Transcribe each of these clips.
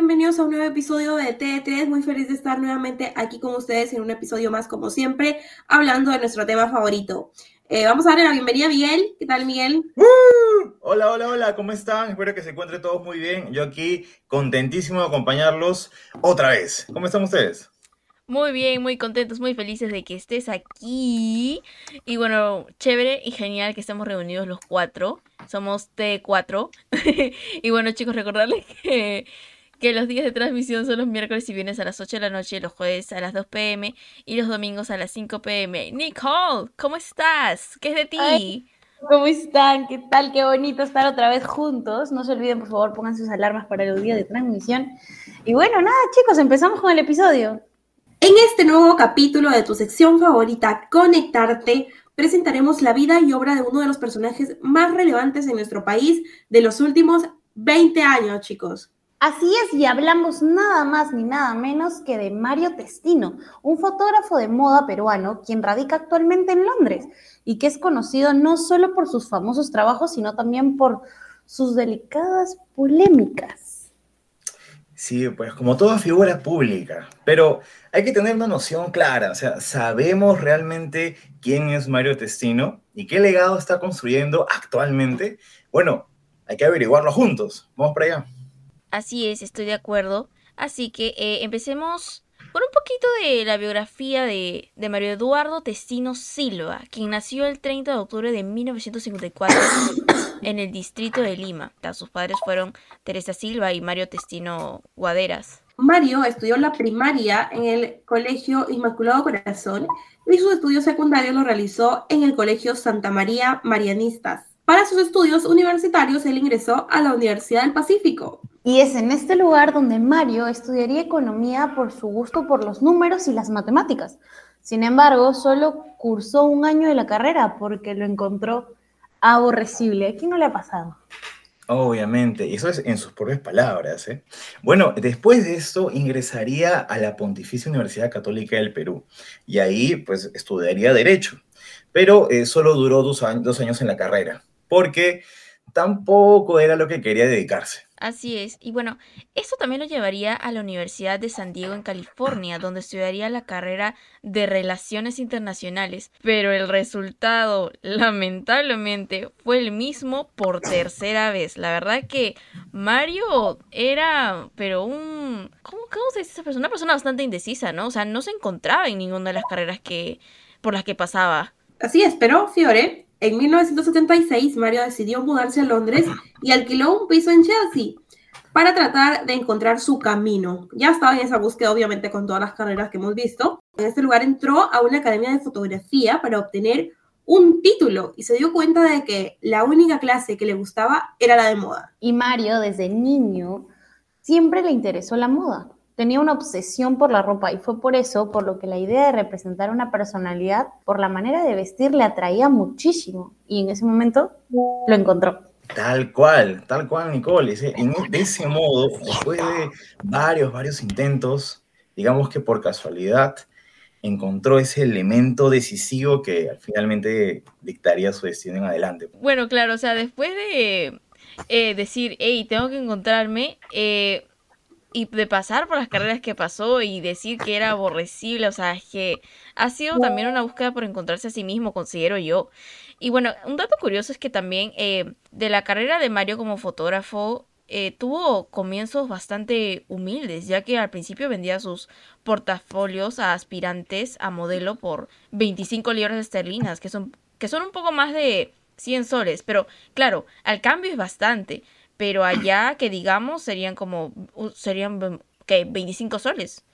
Bienvenidos a un nuevo episodio de T3. Muy feliz de estar nuevamente aquí con ustedes en un episodio más, como siempre, hablando de nuestro tema favorito. Eh, vamos a darle la bienvenida a Miguel. ¿Qué tal, Miguel? ¡Uh! Hola, hola, hola, ¿cómo están? Espero que se encuentren todos muy bien. Yo aquí contentísimo de acompañarlos otra vez. ¿Cómo están ustedes? Muy bien, muy contentos, muy felices de que estés aquí. Y bueno, chévere y genial que estemos reunidos los cuatro. Somos T4. y bueno, chicos, recordarles que, que los días de transmisión son los miércoles y viernes a las 8 de la noche, los jueves a las 2 pm y los domingos a las 5 pm. Nicole, ¿cómo estás? ¿Qué es de ti? Ay. ¿Cómo están? ¿Qué tal? Qué bonito estar otra vez juntos. No se olviden, por favor, pongan sus alarmas para el día de transmisión. Y bueno, nada, chicos, empezamos con el episodio. En este nuevo capítulo de tu sección favorita, Conectarte, presentaremos la vida y obra de uno de los personajes más relevantes en nuestro país de los últimos 20 años, chicos. Así es, y hablamos nada más ni nada menos que de Mario Testino, un fotógrafo de moda peruano quien radica actualmente en Londres y que es conocido no solo por sus famosos trabajos, sino también por sus delicadas polémicas. Sí, pues como toda figura pública, pero hay que tener una noción clara, o sea, sabemos realmente quién es Mario Testino y qué legado está construyendo actualmente. Bueno, hay que averiguarlo juntos. Vamos para allá. Así es, estoy de acuerdo. Así que eh, empecemos por un poquito de la biografía de, de, Mario Eduardo Testino Silva, quien nació el 30 de octubre de 1954 en el distrito de Lima. Sus padres fueron Teresa Silva y Mario Testino Guaderas. Mario estudió la primaria en el Colegio Inmaculado Corazón y sus estudios secundarios los realizó en el Colegio Santa María Marianistas. Para sus estudios universitarios, él ingresó a la Universidad del Pacífico. Y es en este lugar donde Mario estudiaría economía por su gusto por los números y las matemáticas. Sin embargo, solo cursó un año de la carrera porque lo encontró aborrecible. ¿A quién no le ha pasado? Obviamente, y eso es en sus propias palabras. ¿eh? Bueno, después de esto ingresaría a la Pontificia Universidad Católica del Perú y ahí pues estudiaría Derecho, pero eh, solo duró dos años, dos años en la carrera, porque tampoco era lo que quería dedicarse. Así es. Y bueno, esto también lo llevaría a la Universidad de San Diego en California, donde estudiaría la carrera de Relaciones Internacionales. Pero el resultado, lamentablemente, fue el mismo por tercera vez. La verdad que Mario era, pero un... ¿Cómo, se dice esa persona? Una persona bastante indecisa, ¿no? O sea, no se encontraba en ninguna de las carreras que por las que pasaba. Así es, pero Fiore, en 1976, Mario decidió mudarse a Londres y alquiló un piso en Chelsea para tratar de encontrar su camino. Ya estaba en esa búsqueda, obviamente, con todas las carreras que hemos visto. En este lugar entró a una academia de fotografía para obtener un título y se dio cuenta de que la única clase que le gustaba era la de moda. Y Mario, desde niño, siempre le interesó la moda tenía una obsesión por la ropa y fue por eso por lo que la idea de representar una personalidad por la manera de vestir le atraía muchísimo y en ese momento lo encontró. Tal cual, tal cual, Nicole. En, de ese modo, después de varios, varios intentos, digamos que por casualidad, encontró ese elemento decisivo que finalmente dictaría su destino en adelante. Bueno, claro, o sea, después de eh, decir, hey, tengo que encontrarme, eh, y de pasar por las carreras que pasó y decir que era aborrecible, o sea, es que ha sido también una búsqueda por encontrarse a sí mismo, considero yo. Y bueno, un dato curioso es que también eh, de la carrera de Mario como fotógrafo, eh, tuvo comienzos bastante humildes, ya que al principio vendía sus portafolios a aspirantes a modelo por 25 libras esterlinas, que son, que son un poco más de 100 soles, pero claro, al cambio es bastante pero allá que digamos serían como, serían, ¿qué? 25 soles.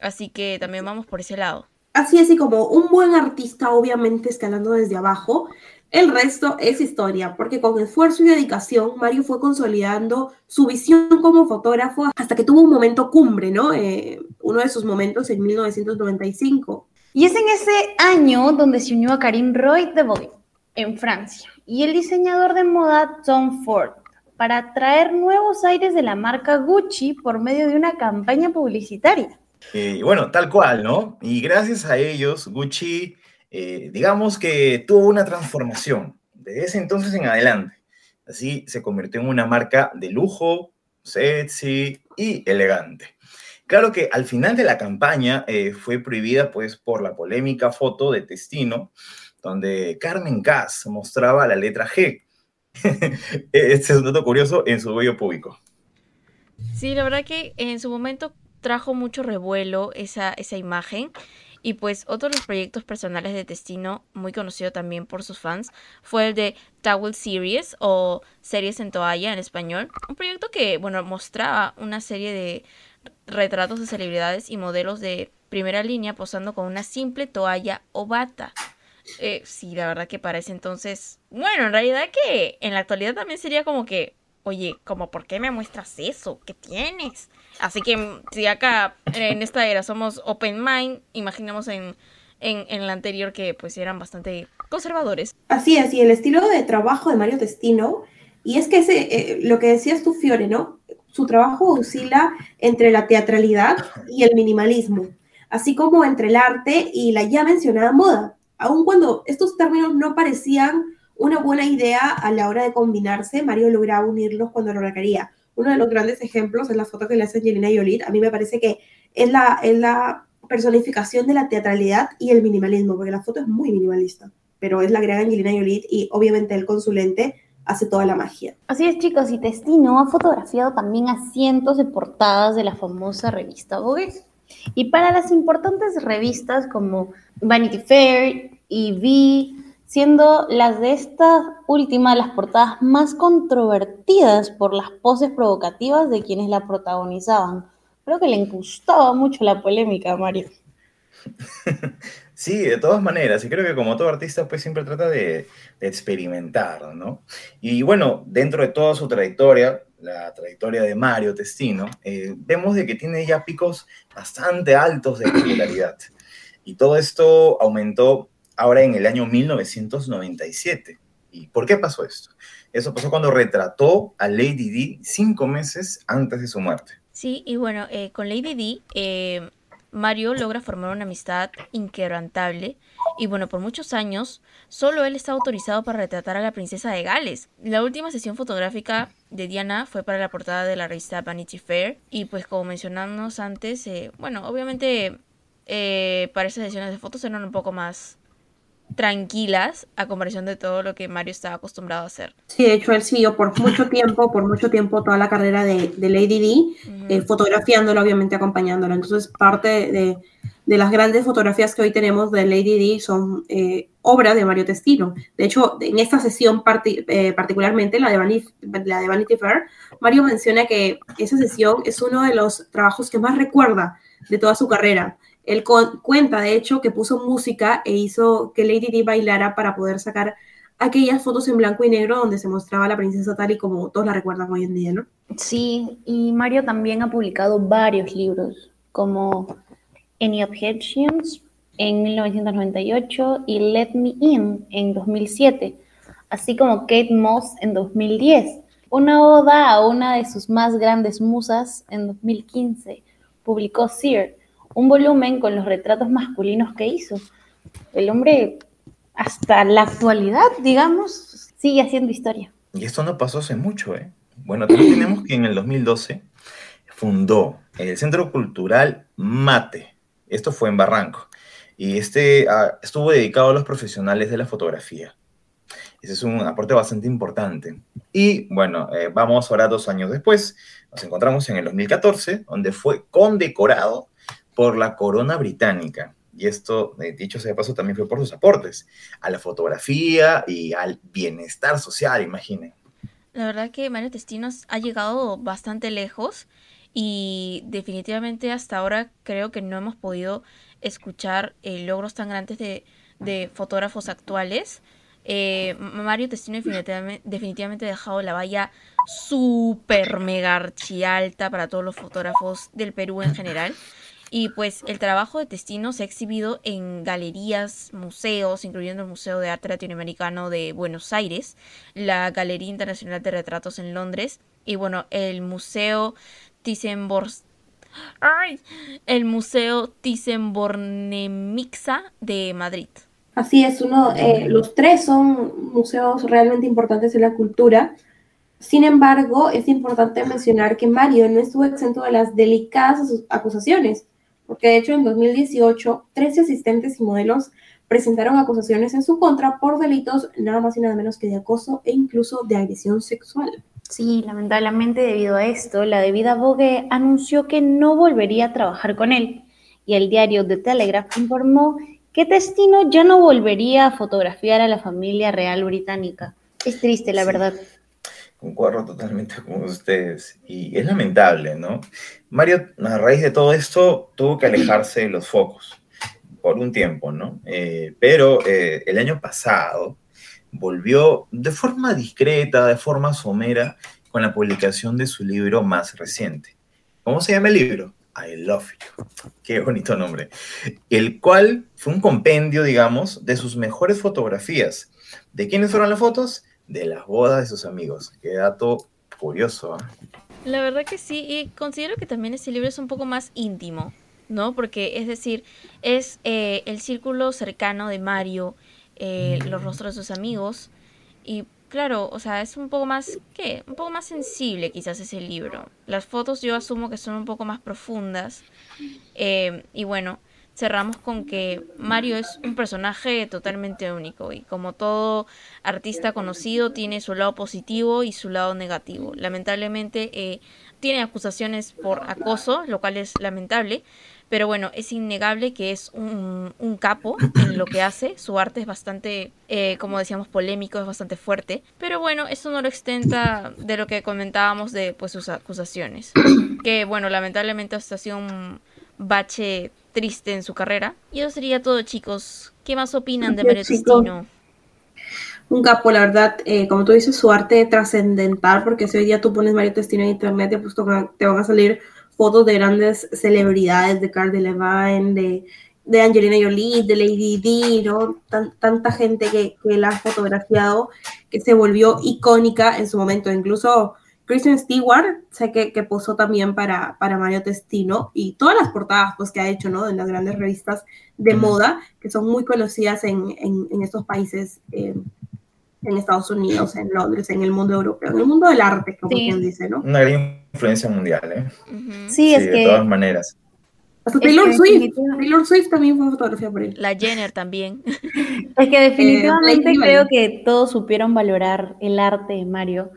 Así que también vamos por ese lado. Así es, y como un buen artista obviamente escalando desde abajo, El resto es historia, porque con esfuerzo y dedicación, Mario fue consolidando su visión como fotógrafo hasta que tuvo un momento cumbre, ¿no? Eh, uno de sus momentos en 1995. Y es en ese año donde se unió a Karim Roy de Vogue, en Francia, y el diseñador de moda Tom Ford, para traer nuevos aires de la marca Gucci por medio de una campaña publicitaria. Y bueno, tal cual, ¿no? Y gracias a ellos, Gucci eh, digamos que tuvo una transformación desde ese entonces en adelante. Así se convirtió en una marca de lujo, sexy y elegante. Claro que al final de la campaña eh, fue prohibida pues por la polémica foto de Testino, donde Carmen Cass mostraba la letra G. este es un dato curioso en su bello público. Sí, la verdad que en su momento trajo mucho revuelo esa, esa imagen y pues otro de los proyectos personales de Destino, muy conocido también por sus fans, fue el de Towel Series o Series en Toalla en español. Un proyecto que, bueno, mostraba una serie de retratos de celebridades y modelos de primera línea posando con una simple toalla o bata. Eh, sí, la verdad que para ese entonces, bueno, en realidad que en la actualidad también sería como que, oye, como, ¿por qué me muestras eso? ¿Qué tienes? Así que si acá en esta era somos open mind, imaginemos en, en, la anterior que pues eran bastante conservadores. Así es, y el estilo de trabajo de Mario Testino, y es que ese, eh, lo que decías tú, Fiore, ¿no? Su trabajo oscila entre la teatralidad y el minimalismo, así como entre el arte y la ya mencionada moda, aun cuando estos términos no parecían una buena idea a la hora de combinarse, Mario lograba unirlos cuando lo requería uno de los grandes ejemplos es la foto que le hace Angelina Jolie. A mí me parece que es la, es la personificación de la teatralidad y el minimalismo, porque la foto es muy minimalista, pero es la gran Angelina Jolie y obviamente el consulente hace toda la magia. Así es, chicos, y Testino ha fotografiado también a cientos de portadas de la famosa revista Vogue. Y para las importantes revistas como Vanity Fair y V, siendo las de esta última las portadas más controvertidas por las poses provocativas de quienes la protagonizaban. Creo que le gustaba mucho la polémica Mario. Sí, de todas maneras, y creo que como todo artista, pues siempre trata de, experimentar, ¿no? Y bueno, dentro de toda su trayectoria, la trayectoria de Mario Testino, eh, vemos de que tiene ya picos bastante altos de popularidad. Y todo esto aumentó ahora en el año 1997. ¿Y por qué pasó esto? Eso pasó cuando retrató a Lady D cinco meses antes de su muerte. Sí, y bueno, eh, con Lady D, eh, Mario logra formar una amistad inquebrantable y bueno, por muchos años, solo él está autorizado para retratar a la princesa de Gales. La última sesión fotográfica de Diana fue para la portada de la revista Vanity Fair y pues como mencionamos antes, eh, bueno, obviamente para esas sesiones de fotos eran un poco más tranquilas a comparación de todo lo que Mario estaba acostumbrado a hacer. Sí, de hecho él siguió por mucho tiempo, por mucho tiempo toda la carrera de, Lady D, eh, fotografiándola, obviamente acompañándola. Entonces parte de, las grandes fotografías que hoy tenemos de Lady D son eh, obras de Mario Testino. De hecho, en esta sesión eh, particularmente, la de, Vanity, la de Vanity Fair, Mario menciona que esa sesión es uno de los trabajos que más recuerda de toda su carrera. Él cuenta, de hecho, que puso música e hizo que Lady Di bailara para poder sacar aquellas fotos en blanco y negro donde se mostraba la princesa tal y como todos la recuerdan hoy en día, ¿no? Sí, y Mario también ha publicado varios libros, como Any Objections en 1998 y Let Me In en 2007, así como Kate Moss en 2010. Una oda a una de sus más grandes musas en 2015. Publicó Sear, un volumen con los retratos masculinos que hizo. El hombre, hasta la actualidad, digamos, sigue haciendo historia. Y esto no pasó hace mucho, ¿eh? Bueno, también tenemos que en el 2012 fundó el Centro Cultural Mate. Esto fue en Barranco. Y este ah, estuvo dedicado a los profesionales de la fotografía. Ese es un aporte bastante importante. Y bueno, eh, vamos ahora dos años después. Nos encontramos en el 2014, donde fue condecorado por la corona británica. Y esto, eh, dicho sea de paso, también fue por sus aportes a la fotografía y al bienestar social, imaginen. La verdad que Mario Testinos ha llegado bastante lejos y definitivamente hasta ahora creo que no hemos podido escuchar eh, logros tan grandes de, de fotógrafos actuales eh, Mario Testino definitivamente, ha dejado la valla súper mega archi alta para todos los fotógrafos del Perú en general. Y pues el trabajo de Testino se ha exhibido en galerías, museos, incluyendo el Museo de Arte Latinoamericano de Buenos Aires, la Galería Internacional de Retratos en Londres y bueno, el Museo Thyssen-Bornemisza. El Museo de Madrid. Así es, uno, eh, los tres son museos realmente importantes en la cultura. Sin embargo, es importante mencionar que Mario no estuvo exento de las delicadas acusaciones porque de hecho en 2018 13 asistentes y modelos presentaron acusaciones en su contra por delitos nada más y nada menos que de acoso e incluso de agresión sexual. Sí, lamentablemente debido a esto, la debida Vogue anunció que no volvería a trabajar con él y el diario The Telegraph informó que Testino ya no volvería a fotografiar a la familia real británica. Es triste, la verdad. Concuerdo totalmente con ustedes. Y es lamentable, ¿no? Mario, a raíz de todo esto, tuvo que alejarse de los focos por un tiempo, ¿no? Eh, pero eh, el año pasado volvió de forma discreta, de forma somera, con la publicación de su libro más reciente. ¿Cómo se llama el libro? I Love You. Qué bonito nombre. El cual fue un compendio, digamos, de sus mejores fotografías. ¿De quiénes fueron las fotos? De las bodas de sus amigos. Qué dato curioso. ¿ah? La verdad que sí, y considero que también este libro es un poco más íntimo, ¿no? Porque es decir, es eh, el círculo cercano de Mario, eh, los rostros de sus amigos, y claro, o sea, es un poco más, ¿qué? Un poco más sensible quizás ese libro. Las fotos yo asumo que son un poco más profundas, eh, y bueno, cerramos con que Mario es un personaje totalmente único y como todo artista conocido tiene su lado positivo y su lado negativo. Lamentablemente eh, tiene acusaciones por acoso, lo cual es lamentable, pero bueno, es innegable que es un, capo en lo que hace. Su arte es bastante, eh, como decíamos, polémico, es bastante fuerte. Pero bueno, eso no lo extenta de lo que comentábamos de pues, sus acusaciones. Que bueno, lamentablemente esta ha sido un bache triste en su carrera. Y eso sería todo, chicos. ¿Qué más opinan de Mario Testino? Un capo, la verdad, eh, como tú dices, su arte trascendental, porque si hoy día tú pones Mario Testino en internet, pues te van a salir fotos de grandes celebridades, de Carl de Levine, de, de Angelina Jolie, de Lady Di, ¿no? tanta gente que, que la ha fotografiado, que se volvió icónica en su momento. Incluso Kristen Stewart, sé que, que posó también para, para Mario Testino y todas las portadas pues, que ha hecho ¿no? en las grandes revistas de moda, que son muy conocidas en, en, estos países, eh, en Estados Unidos, en Londres, en el mundo europeo, en el mundo del arte, como quien dice, ¿no? Una gran influencia mundial, ¿eh? sí, es que... De todas maneras. Hasta Taylor Swift. Taylor Swift también fue fotografía por él. La Jenner también. Es que definitivamente eh, creo que todos supieron valorar el arte de Mario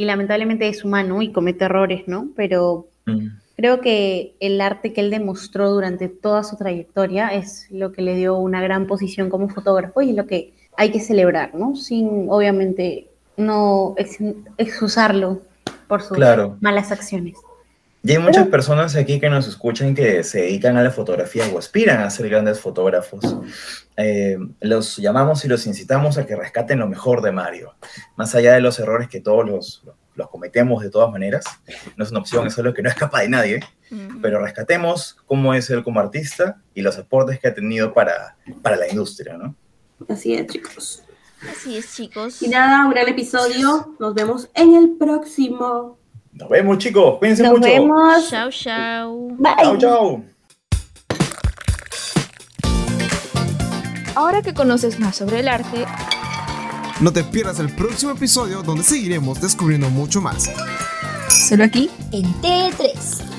y lamentablemente es humano y comete errores, ¿no? Pero mm. creo que el arte que él demostró durante toda su trayectoria es lo que le dio una gran posición como fotógrafo y es lo que hay que celebrar, ¿no? Sin, obviamente, no excusarlo por sus malas acciones. Y hay muchas personas aquí que nos escuchan que se dedican a la fotografía o aspiran a ser grandes fotógrafos. Eh, los llamamos y los incitamos a que rescaten lo mejor de Mario, más allá de los errores que todos los, los cometemos de todas maneras. No es una opción, es algo que no escapa de nadie, pero rescatemos cómo es él como artista y los aportes que ha tenido para, para la industria, ¿no? Así es, chicos. Así es, chicos. Y nada, un gran episodio. Nos vemos en el próximo. Nos vemos, chicos. Cuídense Nos mucho. Nos vemos. Chao, chao. Bye. Chao, chao. Ahora que conoces más sobre el arte, no te pierdas el próximo episodio donde seguiremos descubriendo mucho más. Solo aquí en T3.